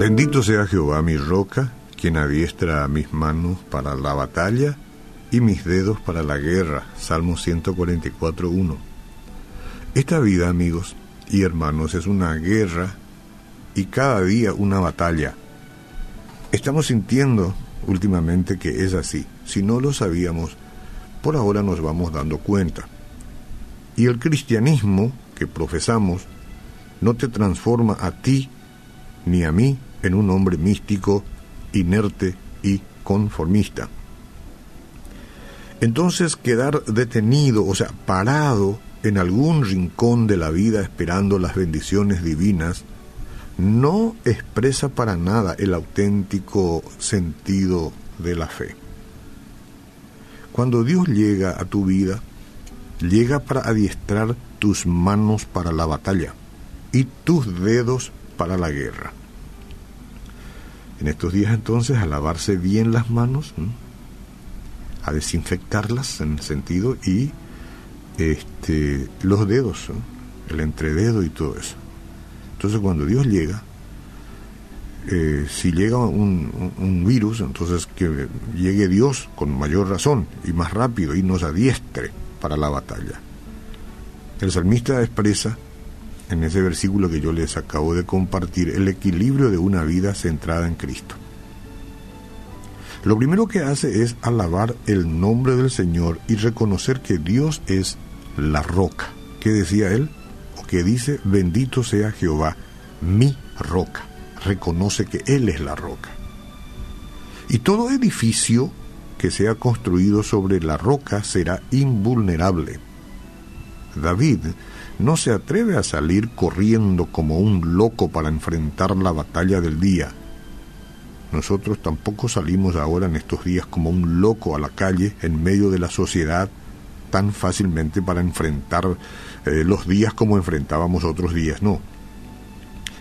Bendito sea Jehová mi roca, quien adiestra mis manos para la batalla y mis dedos para la guerra. Salmo 144.1. Esta vida, amigos y hermanos, es una guerra y cada día una batalla. Estamos sintiendo últimamente que es así. Si no lo sabíamos, por ahora nos vamos dando cuenta. Y el cristianismo que profesamos no te transforma a ti ni a mí en un hombre místico, inerte y conformista. Entonces quedar detenido, o sea, parado en algún rincón de la vida esperando las bendiciones divinas, no expresa para nada el auténtico sentido de la fe. Cuando Dios llega a tu vida, llega para adiestrar tus manos para la batalla y tus dedos para la guerra. En estos días entonces a lavarse bien las manos, a desinfectarlas en el sentido y este, los dedos, el entrededo y todo eso. Entonces cuando Dios llega, eh, si llega un, un, virus, entonces que llegue Dios con mayor razón y más rápido y nos adiestre para la batalla. El salmista expresa en ese versículo que yo les acabo de compartir el equilibrio de una vida centrada en Cristo. Lo primero que hace es alabar el nombre del Señor y reconocer que Dios es la roca. ¿Qué decía él? O que dice, bendito sea Jehová, mi roca reconoce que Él es la roca. Y todo edificio que sea construido sobre la roca será invulnerable. David no se atreve a salir corriendo como un loco para enfrentar la batalla del día. Nosotros tampoco salimos ahora en estos días como un loco a la calle en medio de la sociedad tan fácilmente para enfrentar eh, los días como enfrentábamos otros días, no.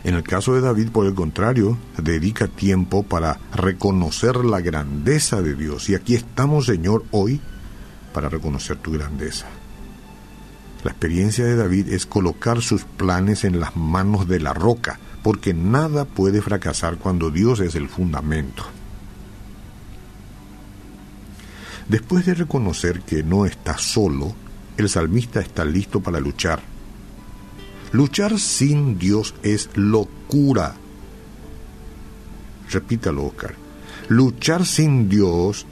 En el caso de David, por el contrario, dedica tiempo para reconocer la grandeza de Dios. Y aquí estamos, Señor, hoy para reconocer tu grandeza. La experiencia de David es colocar sus planes en las manos de la roca, porque nada puede fracasar cuando Dios es el fundamento. Después de reconocer que no está solo, el salmista está listo para luchar Luchar sin Dios es locura. Repítalo, Oscar. Luchar sin Dios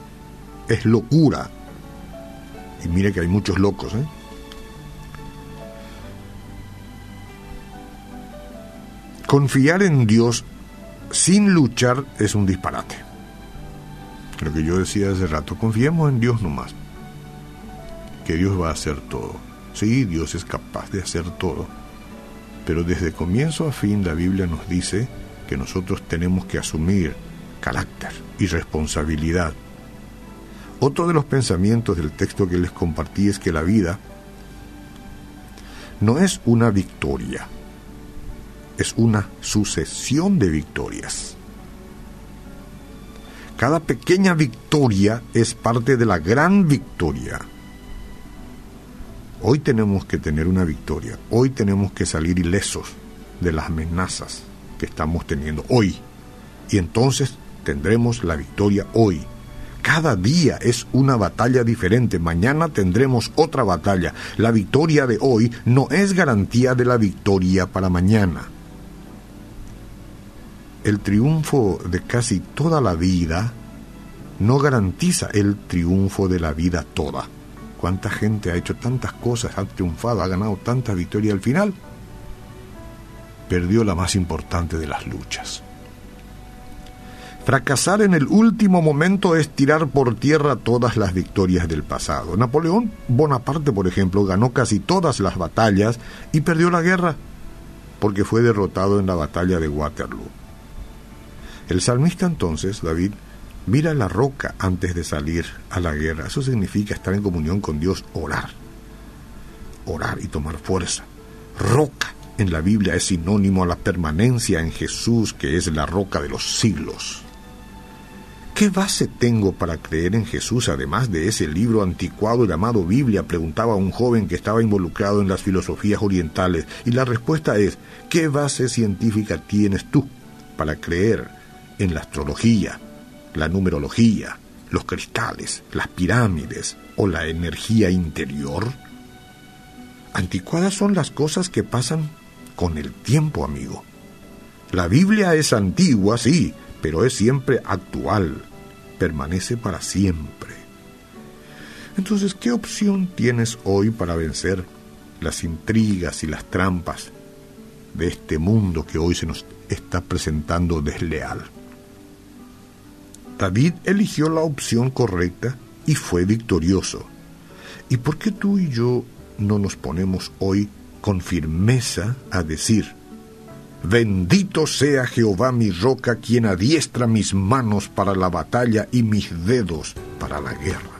es locura. Y mire que hay muchos locos, ¿eh? Confiar en Dios sin luchar es un disparate. Lo que yo decía hace rato, confiemos en Dios nomás. Que Dios va a hacer todo. Sí, Dios es capaz de hacer todo pero desde comienzo a fin la Biblia nos dice que nosotros tenemos que asumir carácter y responsabilidad. Otro de los pensamientos del texto que les compartí es que la vida no es una victoria, es una sucesión de victorias. Cada pequeña victoria es parte de la gran victoria. Hoy tenemos que tener una victoria, hoy tenemos que salir ilesos de las amenazas que estamos teniendo hoy. Y entonces tendremos la victoria hoy. Cada día es una batalla diferente. Mañana tendremos otra batalla. La victoria de hoy no es garantía de la victoria para mañana. El triunfo de casi toda la vida no garantiza el triunfo de la vida toda cuánta gente ha hecho tantas cosas, ha triunfado, ha ganado tantas victorias al final, perdió la más importante de las luchas. Fracasar en el último momento es tirar por tierra todas las victorias del pasado. Napoleón Bonaparte, por ejemplo, ganó casi todas las batallas y perdió la guerra porque fue derrotado en la batalla de Waterloo. El salmista entonces, David, Mira la roca antes de salir a la guerra. Eso significa estar en comunión con Dios, orar. Orar y tomar fuerza. Roca en la Biblia es sinónimo a la permanencia en Jesús, que es la roca de los siglos. ¿Qué base tengo para creer en Jesús además de ese libro anticuado llamado Biblia? preguntaba un joven que estaba involucrado en las filosofías orientales. Y la respuesta es, ¿qué base científica tienes tú para creer en la astrología, la numerología, los cristales, las pirámides o la energía interior? Anticuadas son las cosas que pasan con el tiempo, amigo. La Biblia es antigua, sí, pero es siempre actual, permanece para siempre. Entonces, ¿qué opción tienes hoy para vencer las intrigas y las trampas de este mundo que hoy se nos está presentando desleal? David eligió la opción correcta y fue victorioso. ¿Y por qué tú y yo no nos ponemos hoy con firmeza a decir, Bendito sea Jehová mi roca, quien adiestra mis manos para la batalla y mis dedos para la guerra?